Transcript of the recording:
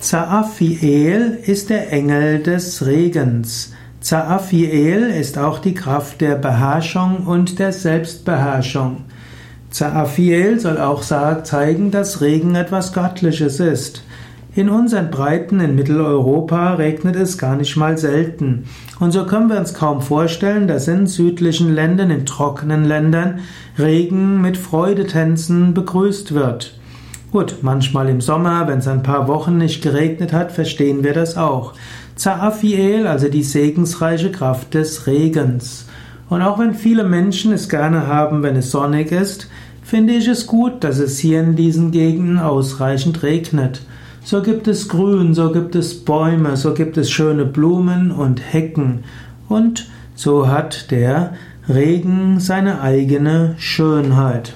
Zaafiel ist der Engel des Regens. Zaafiel ist auch die Kraft der Beherrschung und der Selbstbeherrschung. Zaafiel soll auch zeigen, dass Regen etwas Göttliches ist. In unseren Breiten in Mitteleuropa regnet es gar nicht mal selten. Und so können wir uns kaum vorstellen, dass in südlichen Ländern, in trockenen Ländern, Regen mit Freudetänzen begrüßt wird. Gut, manchmal im Sommer, wenn es ein paar Wochen nicht geregnet hat, verstehen wir das auch. Zaafiel, also die segensreiche Kraft des Regens. Und auch wenn viele Menschen es gerne haben, wenn es sonnig ist, finde ich es gut, dass es hier in diesen Gegenden ausreichend regnet. So gibt es Grün, so gibt es Bäume, so gibt es schöne Blumen und Hecken. Und so hat der Regen seine eigene Schönheit.